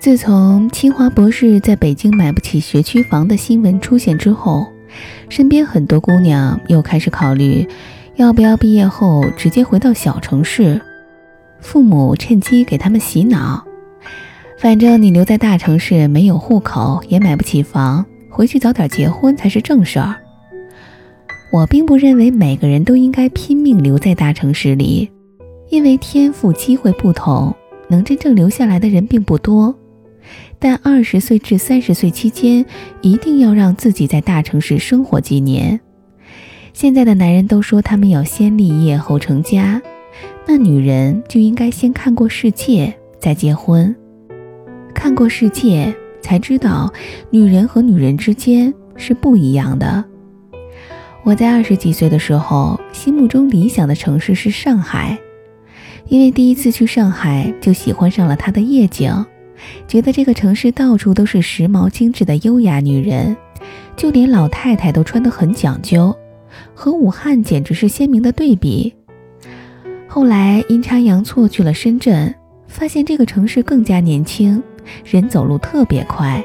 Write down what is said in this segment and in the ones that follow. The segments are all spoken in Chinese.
自从清华博士在北京买不起学区房的新闻出现之后，身边很多姑娘又开始考虑，要不要毕业后直接回到小城市，父母趁机给他们洗脑。反正你留在大城市没有户口，也买不起房，回去早点结婚才是正事儿。我并不认为每个人都应该拼命留在大城市里，因为天赋机会不同，能真正留下来的人并不多。但二十岁至三十岁期间，一定要让自己在大城市生活几年。现在的男人都说他们要先立业后成家，那女人就应该先看过世界再结婚。看过世界，才知道女人和女人之间是不一样的。我在二十几岁的时候，心目中理想的城市是上海，因为第一次去上海就喜欢上了它的夜景。觉得这个城市到处都是时髦精致的优雅女人，就连老太太都穿得很讲究，和武汉简直是鲜明的对比。后来阴差阳错去了深圳，发现这个城市更加年轻，人走路特别快，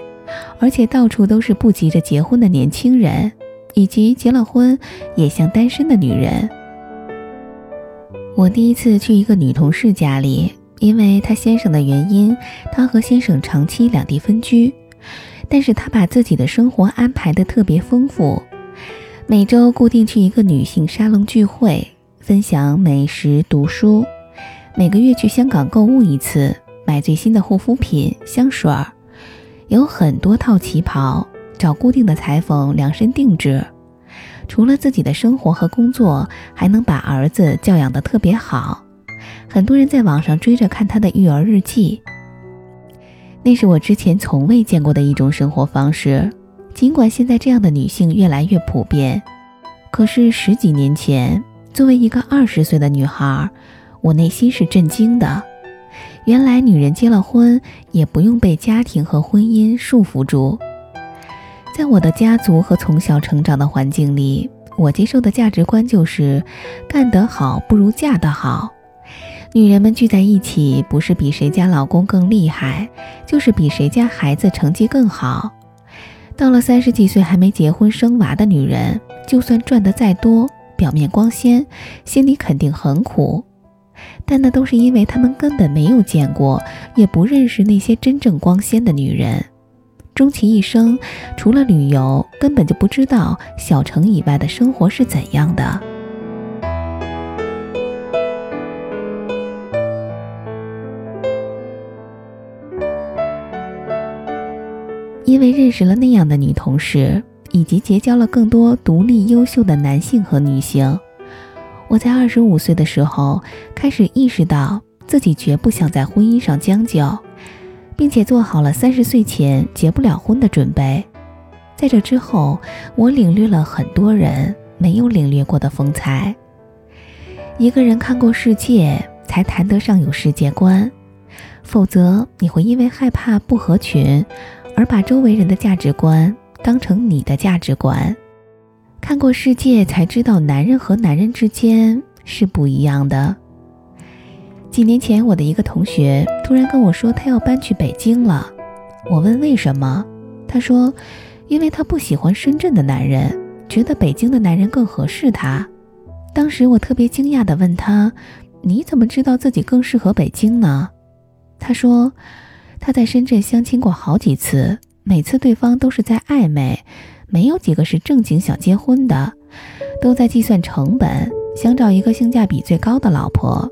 而且到处都是不急着结婚的年轻人，以及结了婚也像单身的女人。我第一次去一个女同事家里。因为她先生的原因，她和先生长期两地分居，但是她把自己的生活安排的特别丰富，每周固定去一个女性沙龙聚会，分享美食、读书，每个月去香港购物一次，买最新的护肤品、香水儿，有很多套旗袍，找固定的裁缝量身定制。除了自己的生活和工作，还能把儿子教养的特别好。很多人在网上追着看她的育儿日记，那是我之前从未见过的一种生活方式。尽管现在这样的女性越来越普遍，可是十几年前，作为一个二十岁的女孩，我内心是震惊的。原来女人结了婚也不用被家庭和婚姻束缚住。在我的家族和从小成长的环境里，我接受的价值观就是：干得好不如嫁得好。女人们聚在一起，不是比谁家老公更厉害，就是比谁家孩子成绩更好。到了三十几岁还没结婚生娃的女人，就算赚得再多，表面光鲜，心里肯定很苦。但那都是因为她们根本没有见过，也不认识那些真正光鲜的女人。终其一生，除了旅游，根本就不知道小城以外的生活是怎样的。因为认识了那样的女同事，以及结交了更多独立优秀的男性和女性，我在二十五岁的时候开始意识到自己绝不想在婚姻上将就，并且做好了三十岁前结不了婚的准备。在这之后，我领略了很多人没有领略过的风采。一个人看过世界，才谈得上有世界观，否则你会因为害怕不合群。而把周围人的价值观当成你的价值观，看过世界才知道男人和男人之间是不一样的。几年前，我的一个同学突然跟我说他要搬去北京了。我问为什么，他说，因为他不喜欢深圳的男人，觉得北京的男人更合适他。当时我特别惊讶地问他，你怎么知道自己更适合北京呢？他说。他在深圳相亲过好几次，每次对方都是在暧昧，没有几个是正经想结婚的，都在计算成本，想找一个性价比最高的老婆。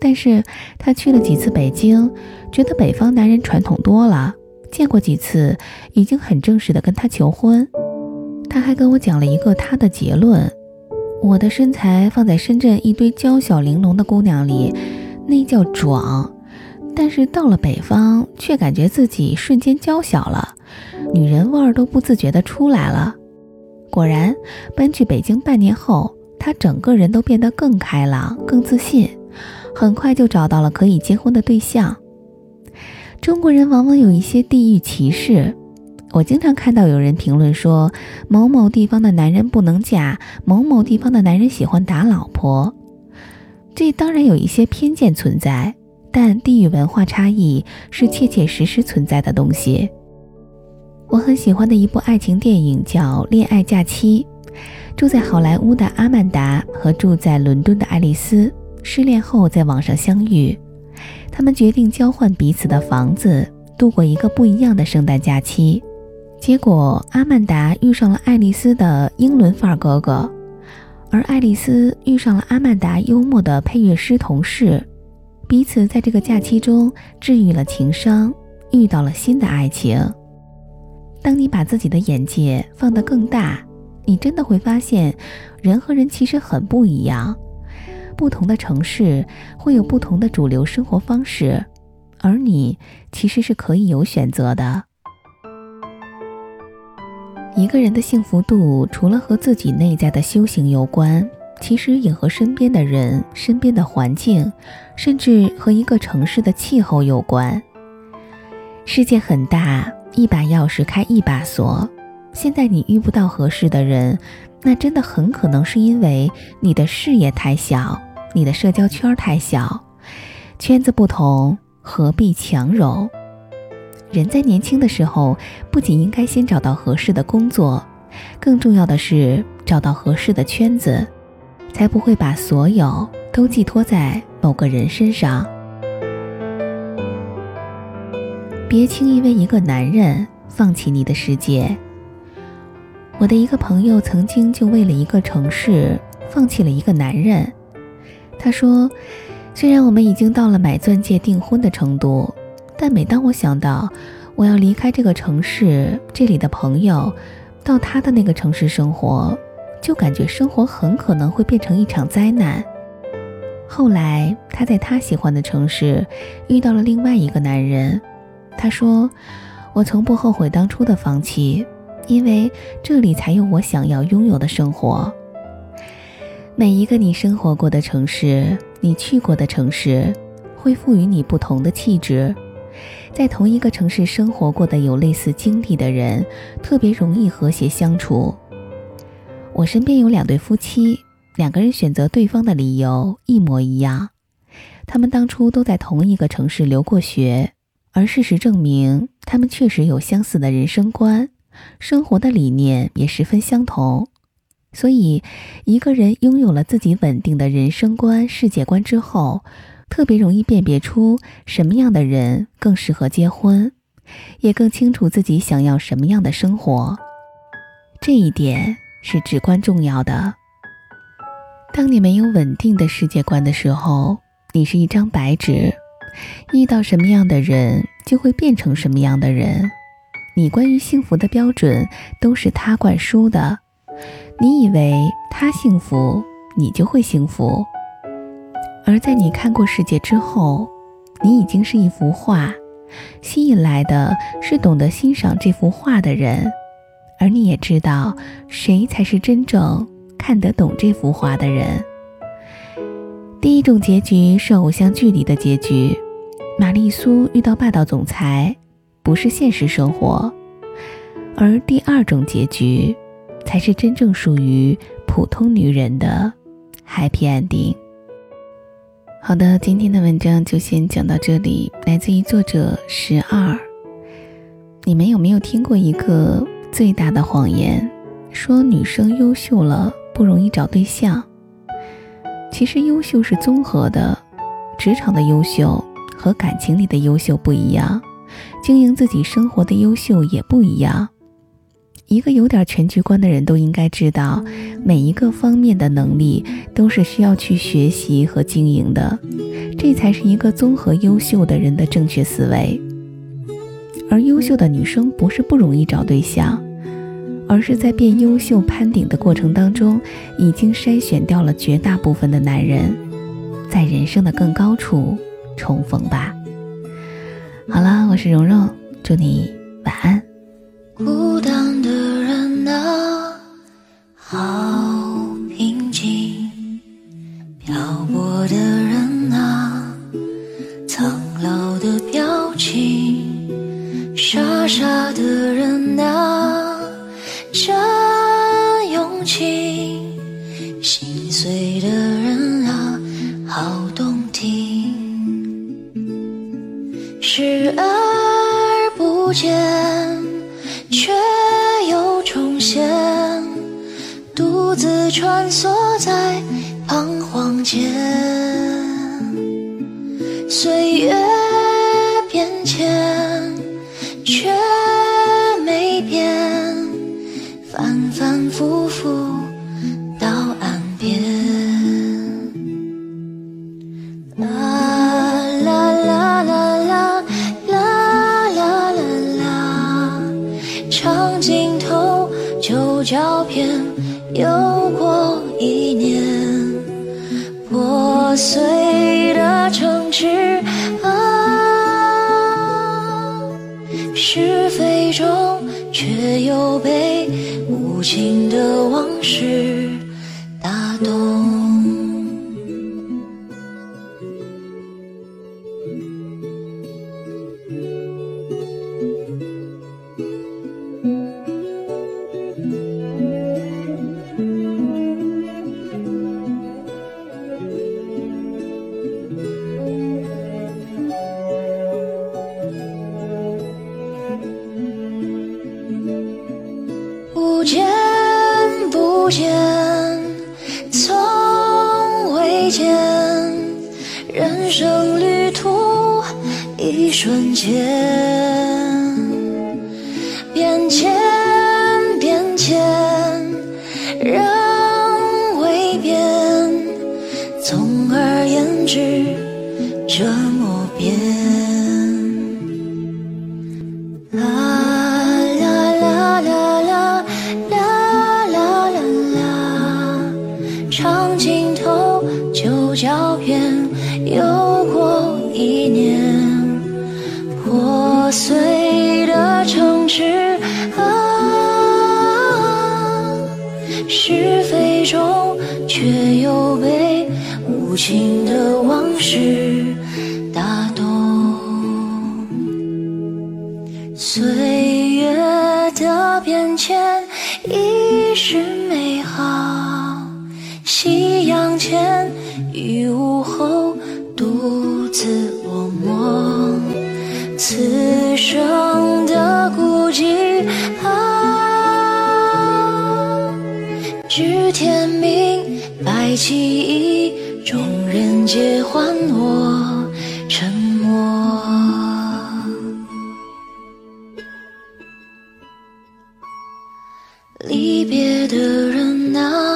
但是他去了几次北京，觉得北方男人传统多了，见过几次，已经很正式的跟他求婚。他还跟我讲了一个他的结论：我的身材放在深圳一堆娇小玲珑的姑娘里，那叫壮。但是到了北方，却感觉自己瞬间娇小了，女人味儿都不自觉地出来了。果然，搬去北京半年后，她整个人都变得更开朗、更自信，很快就找到了可以结婚的对象。中国人往往有一些地域歧视，我经常看到有人评论说，某某地方的男人不能嫁，某某地方的男人喜欢打老婆。这当然有一些偏见存在。但地域文化差异是切切实实存在的东西。我很喜欢的一部爱情电影叫《恋爱假期》。住在好莱坞的阿曼达和住在伦敦的爱丽丝失恋后在网上相遇，他们决定交换彼此的房子，度过一个不一样的圣诞假期。结果，阿曼达遇上了爱丽丝的英伦范儿哥哥，而爱丽丝遇上了阿曼达幽默的配乐师同事。彼此在这个假期中治愈了情伤，遇到了新的爱情。当你把自己的眼界放得更大，你真的会发现，人和人其实很不一样。不同的城市会有不同的主流生活方式，而你其实是可以有选择的。一个人的幸福度，除了和自己内在的修行有关。其实也和身边的人、身边的环境，甚至和一个城市的气候有关。世界很大，一把钥匙开一把锁。现在你遇不到合适的人，那真的很可能是因为你的视野太小，你的社交圈太小。圈子不同，何必强融？人在年轻的时候，不仅应该先找到合适的工作，更重要的是找到合适的圈子。才不会把所有都寄托在某个人身上。别轻易为一个男人放弃你的世界。我的一个朋友曾经就为了一个城市放弃了一个男人。他说：“虽然我们已经到了买钻戒订婚的程度，但每当我想到我要离开这个城市，这里的朋友，到他的那个城市生活。”就感觉生活很可能会变成一场灾难。后来，他在他喜欢的城市遇到了另外一个男人。他说：“我从不后悔当初的放弃，因为这里才有我想要拥有的生活。”每一个你生活过的城市，你去过的城市，会赋予你不同的气质。在同一个城市生活过的有类似经历的人，特别容易和谐相处。我身边有两对夫妻，两个人选择对方的理由一模一样。他们当初都在同一个城市留过学，而事实证明，他们确实有相似的人生观，生活的理念也十分相同。所以，一个人拥有了自己稳定的人生观、世界观之后，特别容易辨别出什么样的人更适合结婚，也更清楚自己想要什么样的生活。这一点。是至关重要的。当你没有稳定的世界观的时候，你是一张白纸，遇到什么样的人就会变成什么样的人。你关于幸福的标准都是他灌输的，你以为他幸福，你就会幸福。而在你看过世界之后，你已经是一幅画，吸引来的是懂得欣赏这幅画的人。而你也知道，谁才是真正看得懂这幅画的人。第一种结局是偶像剧里的结局，玛丽苏遇到霸道总裁，不是现实生活；而第二种结局，才是真正属于普通女人的 happy ending。好的，今天的文章就先讲到这里，来自于作者十二。你们有没有听过一个？最大的谎言，说女生优秀了不容易找对象。其实优秀是综合的，职场的优秀和感情里的优秀不一样，经营自己生活的优秀也不一样。一个有点全局观的人都应该知道，每一个方面的能力都是需要去学习和经营的，这才是一个综合优秀的人的正确思维。而优秀的女生不是不容易找对象，而是在变优秀攀顶的过程当中，已经筛选掉了绝大部分的男人，在人生的更高处重逢吧。好了，我是蓉蓉，祝你晚安。勇气；心碎的却又被无情的往事变迁变迁，人未变，总而言之，这情的往事打动。岁月的变迁已是美好，夕阳前。雨午后，独自落寞，此生的孤寂啊，知天命，白起，借还我沉默。离别的人啊，